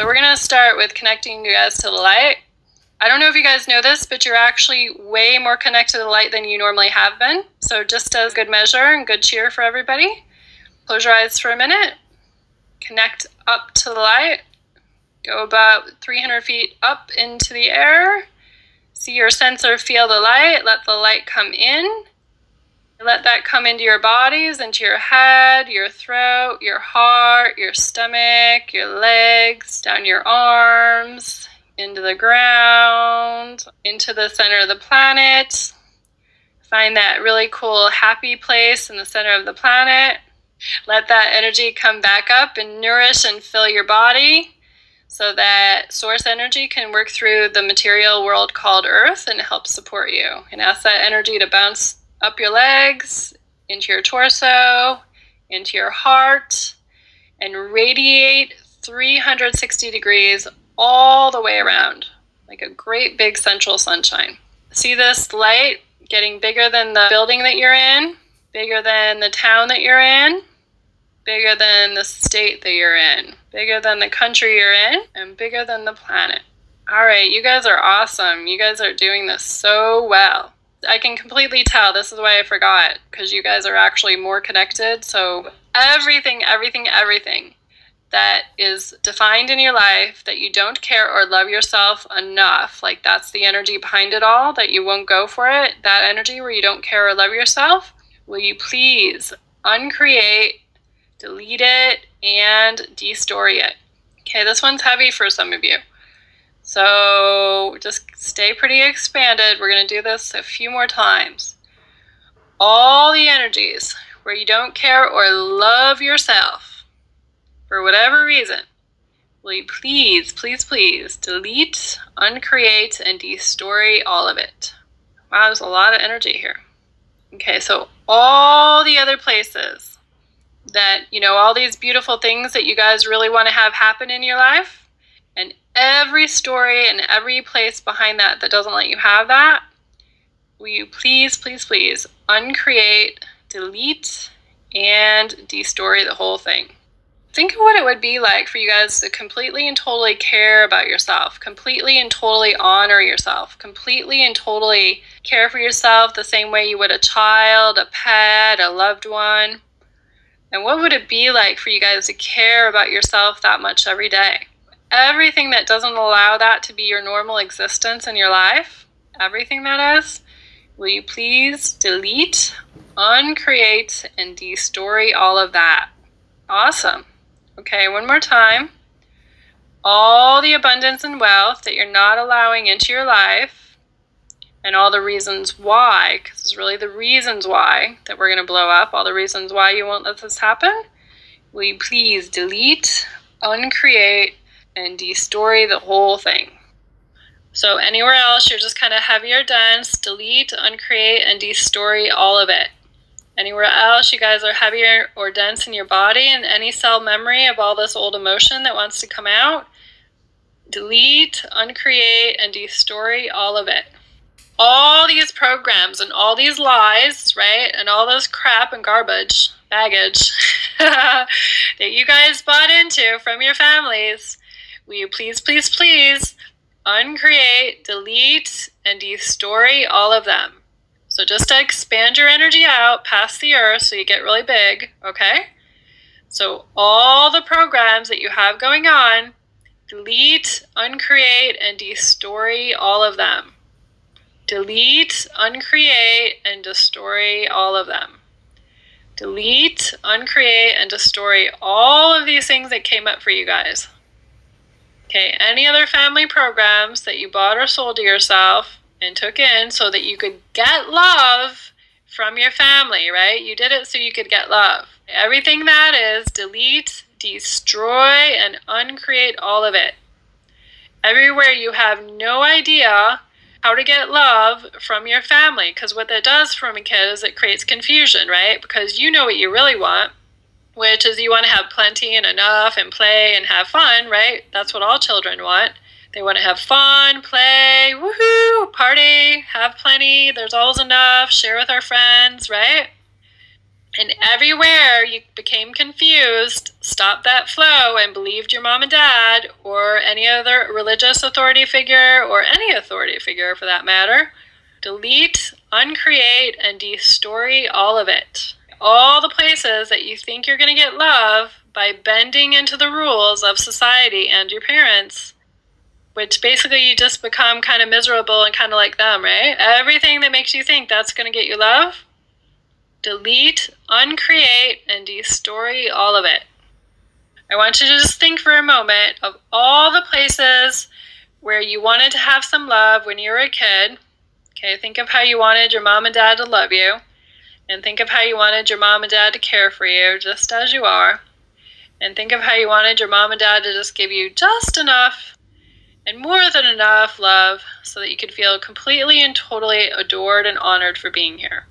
So we're going to start with connecting you guys to the light. I don't know if you guys know this, but you're actually way more connected to the light than you normally have been. So just as good measure and good cheer for everybody, close your eyes for a minute. Connect up to the light. Go about 300 feet up into the air. See your sensor feel the light. Let the light come in. Let that come into your bodies, into your head, your throat, your heart, your stomach, your legs, down your arms, into the ground, into the center of the planet. Find that really cool, happy place in the center of the planet. Let that energy come back up and nourish and fill your body so that source energy can work through the material world called Earth and help support you. And ask that energy to bounce up your legs, into your torso, into your heart, and radiate 360 degrees all the way around, like a great big central sunshine. See this light getting bigger than the building that you're in, bigger than the town that you're in, bigger than the state that you're in, bigger than the country you're in, and bigger than the planet. All right, you guys are awesome. You guys are doing this so well. I can completely tell. This is why I forgot because you guys are actually more connected. So, everything, everything, everything that is defined in your life that you don't care or love yourself enough, like that's the energy behind it all, that you won't go for it, that energy where you don't care or love yourself, will you please uncreate, delete it, and destory it? Okay, this one's heavy for some of you. So just stay pretty expanded. We're going to do this a few more times. All the energies where you don't care or love yourself for whatever reason, will you please, please, please delete, uncreate, and destory all of it? Wow, there's a lot of energy here. Okay, so all the other places that, you know, all these beautiful things that you guys really want to have happen in your life, story and every place behind that that doesn't let you have that, will you please, please, please uncreate, delete, and destory the whole thing? Think of what it would be like for you guys to completely and totally care about yourself, completely and totally honor yourself, completely and totally care for yourself the same way you would a child, a pet, a loved one. And what would it be like for you guys to care about yourself that much every day? Everything that doesn't allow that to be your normal existence in your life, everything that is, will you please delete, uncreate, and destory all of that? Awesome. Okay, one more time. All the abundance and wealth that you're not allowing into your life, and all the reasons why, because it's really the reasons why that we're going to blow up, all the reasons why you won't let this happen. Will you please delete, uncreate, and destory the whole thing. So anywhere else, you're just kind of heavier dense, delete, uncreate, and destory all of it. Anywhere else, you guys are heavier or dense in your body, and any cell memory of all this old emotion that wants to come out, delete, uncreate, and destory all of it. All these programs and all these lies, right, and all this crap and garbage, baggage that you guys bought into from your families Will you please, please, please uncreate, delete, and destroy all of them? So just to expand your energy out past the earth so you get really big, okay? So all the programs that you have going on, delete, uncreate, and destroy all of them. Delete, uncreate, and destroy all of them. Delete, uncreate, and destroy all of these things that came up for you guys. Okay, any other family programs that you bought or sold to yourself and took in so that you could get love from your family, right? You did it so you could get love. Everything that is, delete, destroy, and uncreate all of it. Everywhere you have no idea how to get love from your family, because what that does for a kid is it creates confusion, right? Because you know what you really want which is you want to have plenty and enough and play and have fun, right? That's what all children want. They want to have fun, play, woohoo, party, have plenty, there's always enough, share with our friends, right? And everywhere you became confused, stopped that flow and believed your mom and dad or any other religious authority figure or any authority figure for that matter, delete, uncreate, and destory all of it. All the places that you think you're going to get love by bending into the rules of society and your parents, which basically you just become kind of miserable and kind of like them, right? Everything that makes you think that's going to get you love delete, uncreate, and destroy all of it. I want you to just think for a moment of all the places where you wanted to have some love when you were a kid. Okay, think of how you wanted your mom and dad to love you, and think of how you wanted your mom and dad to care for you just as you are. And think of how you wanted your mom and dad to just give you just enough and more than enough love so that you could feel completely and totally adored and honored for being here.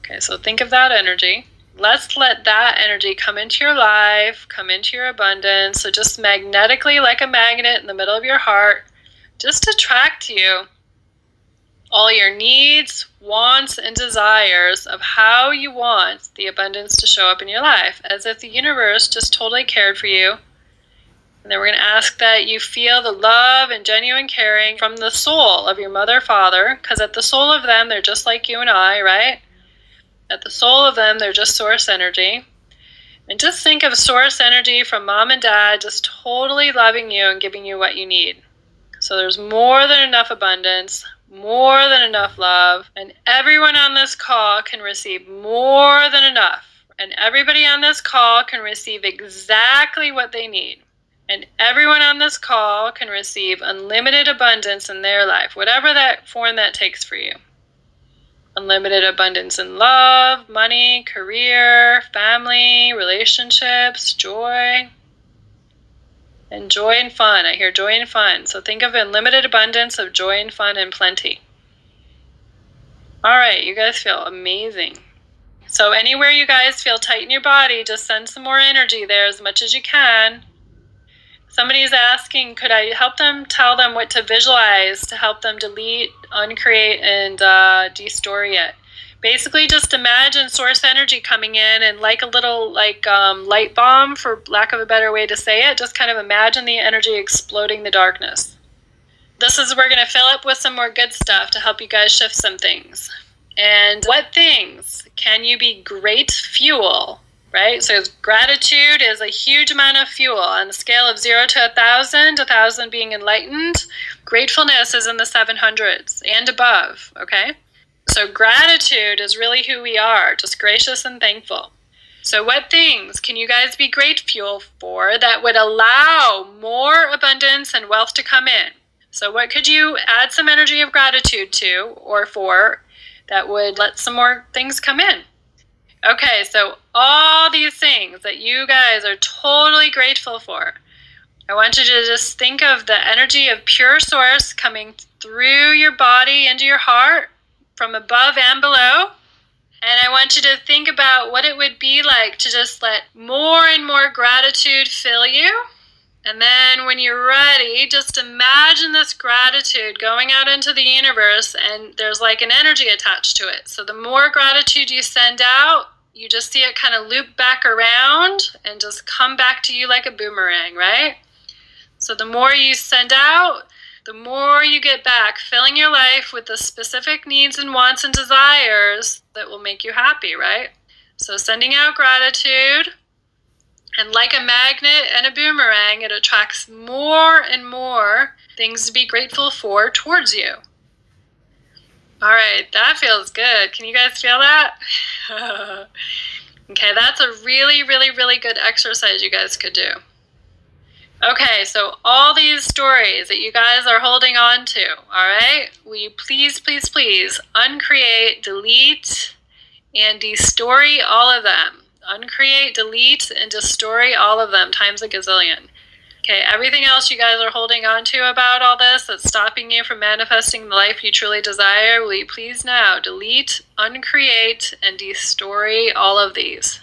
Okay, so think of that energy. Let's let that energy come into your life, come into your abundance. So just magnetically, like a magnet in the middle of your heart, just attract you all your needs, wants, and desires of how you want the abundance to show up in your life, as if the universe just totally cared for you. And then we're going to ask that you feel the love and genuine caring from the soul of your mother, father, because at the soul of them, they're just like you and I, right? At the soul of them, they're just source energy. And just think of source energy from mom and dad just totally loving you and giving you what you need. So there's more than enough abundance, more than enough love, and everyone on this call can receive more than enough. And everybody on this call can receive exactly what they need. And everyone on this call can receive unlimited abundance in their life, whatever that form that takes for you unlimited abundance in love, money, career, family, relationships, joy. And joy and fun. I hear joy and fun. So think of unlimited abundance of joy and fun and plenty. All right, you guys feel amazing. So, anywhere you guys feel tight in your body, just send some more energy there as much as you can. Somebody's asking, could I help them tell them what to visualize to help them delete, uncreate, and uh, destory it? Basically, just imagine source energy coming in and like a little like um, light bomb, for lack of a better way to say it, just kind of imagine the energy exploding the darkness. This is we're going to fill up with some more good stuff to help you guys shift some things. And what things can you be great fuel right? So gratitude is a huge amount of fuel on a scale of zero to a thousand, a thousand being enlightened. Gratefulness is in the 700s and above, okay? So gratitude is really who we are, just gracious and thankful. So, what things can you guys be grateful for that would allow more abundance and wealth to come in? So, what could you add some energy of gratitude to or for that would let some more things come in? Okay, so all these things that you guys are totally grateful for, I want you to just think of the energy of pure source coming through your body into your heart from above and below. And I want you to think about what it would be like to just let more and more gratitude fill you and then when you're ready, just imagine this gratitude going out into the universe, and there's like an energy attached to it. So the more gratitude you send out, you just see it kind of loop back around and just come back to you like a boomerang, right? So the more you send out, the more you get back, filling your life with the specific needs and wants and desires that will make you happy, right? So sending out gratitude and like a magnet and a boomerang, it attracts more and more things to be grateful for towards you. All right, that feels good. Can you guys feel that? okay, that's a really, really, really good exercise you guys could do. Okay, so all these stories that you guys are holding on to, all right, will you please, please, please uncreate, delete, and destory all of them? uncreate, delete, and destory all of them times a gazillion. Okay, everything else you guys are holding on to about all this that's stopping you from manifesting the life you truly desire, will you please now delete, uncreate, and destory all of these?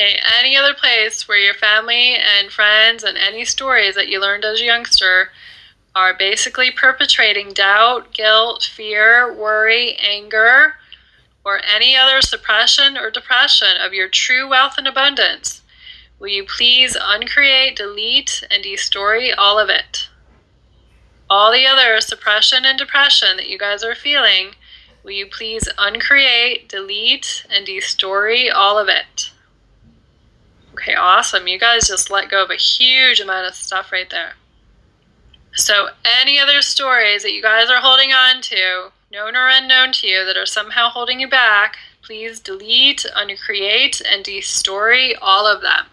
Okay, any other place where your family and friends and any stories that you learned as a youngster are basically perpetrating doubt, guilt, fear, worry, anger, or any other suppression or depression of your true wealth and abundance, will you please uncreate, delete, and destroy all of it? All the other suppression and depression that you guys are feeling, will you please uncreate, delete, and destroy all of it? Okay, awesome. You guys just let go of a huge amount of stuff right there. So, any other stories that you guys are holding on to, known or unknown to you, that are somehow holding you back, please delete, uncreate, and destory all of them.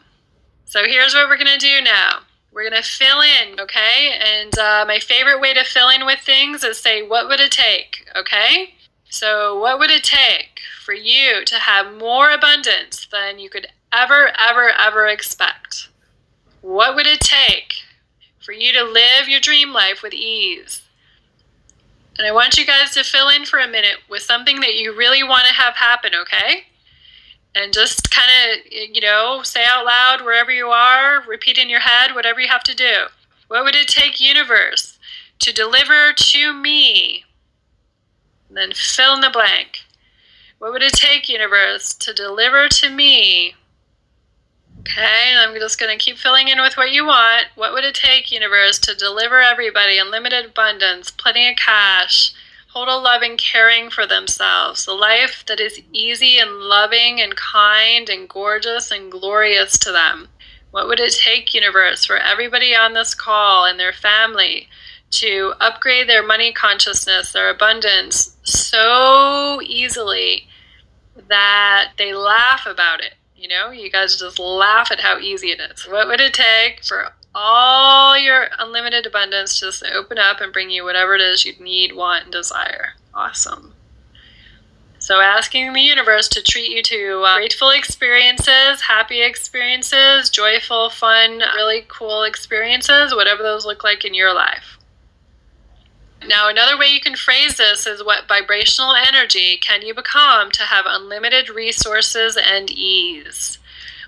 So, here's what we're going to do now. We're going to fill in, okay? And uh, my favorite way to fill in with things is say, what would it take, okay? So, what would it take for you to have more abundance than you could ever, ever, ever expect? What would it take for you to live your dream life with ease? And I want you guys to fill in for a minute with something that you really want to have happen, okay? And just kind of, you know, say out loud wherever you are, repeat in your head, whatever you have to do. What would it take, universe, to deliver to me? And then fill in the blank. What would it take, universe, to deliver to me? Okay, and I'm just going to keep filling in with what you want. What would it take, universe, to deliver everybody unlimited abundance, plenty of cash, total loving, caring for themselves, a life that is easy and loving and kind and gorgeous and glorious to them? What would it take, universe, for everybody on this call and their family to upgrade their money consciousness, their abundance so easily that they laugh about it? You know, you guys just laugh at how easy it is. What would it take for all your unlimited abundance just to open up and bring you whatever it is you need, want, and desire? Awesome. So, asking the universe to treat you to uh, grateful experiences, happy experiences, joyful, fun, really cool experiences, whatever those look like in your life. Now, another way you can phrase this is what vibrational energy can you become to have unlimited resources and ease?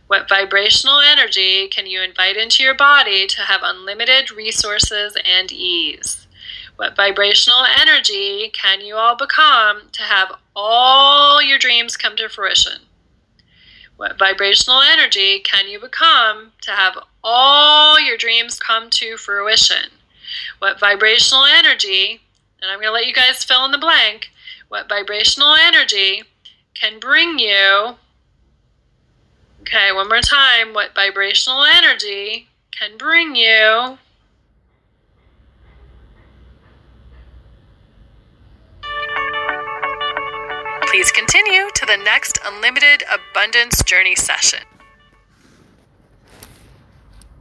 What vibrational energy can you invite into your body to have unlimited resources and ease? What vibrational energy can you all become to have all your dreams come to fruition? What vibrational energy can you become to have all your dreams come to fruition? What vibrational energy, and I'm going to let you guys fill in the blank, what vibrational energy can bring you. Okay, one more time. What vibrational energy can bring you. Please continue to the next Unlimited Abundance Journey session.